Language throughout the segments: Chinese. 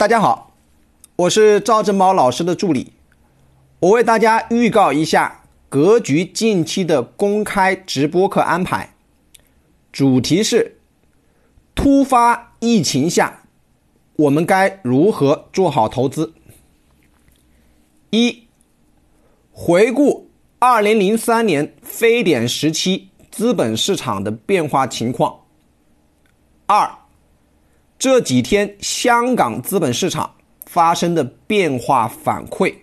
大家好，我是赵正宝老师的助理，我为大家预告一下格局近期的公开直播课安排，主题是突发疫情下我们该如何做好投资。一、回顾二零零三年非典时期资本市场的变化情况。二、这几天香港资本市场发生的变化反馈。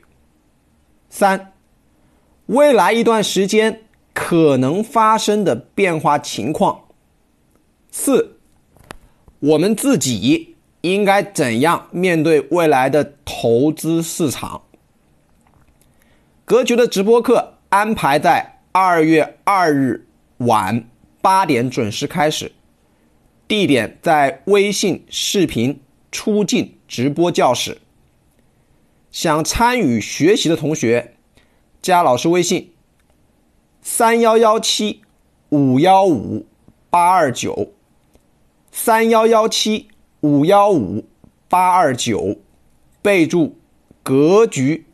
三、未来一段时间可能发生的变化情况。四、我们自己应该怎样面对未来的投资市场？格局的直播课安排在二月二日晚八点准时开始，地点在微信视频出镜直播教室。想参与学习的同学，加老师微信：三幺幺七五幺五八二九，三幺幺七五幺五八二九，备注“格局”。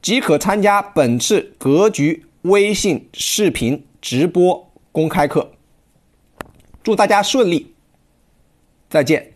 即可参加本次格局微信视频直播公开课。祝大家顺利，再见。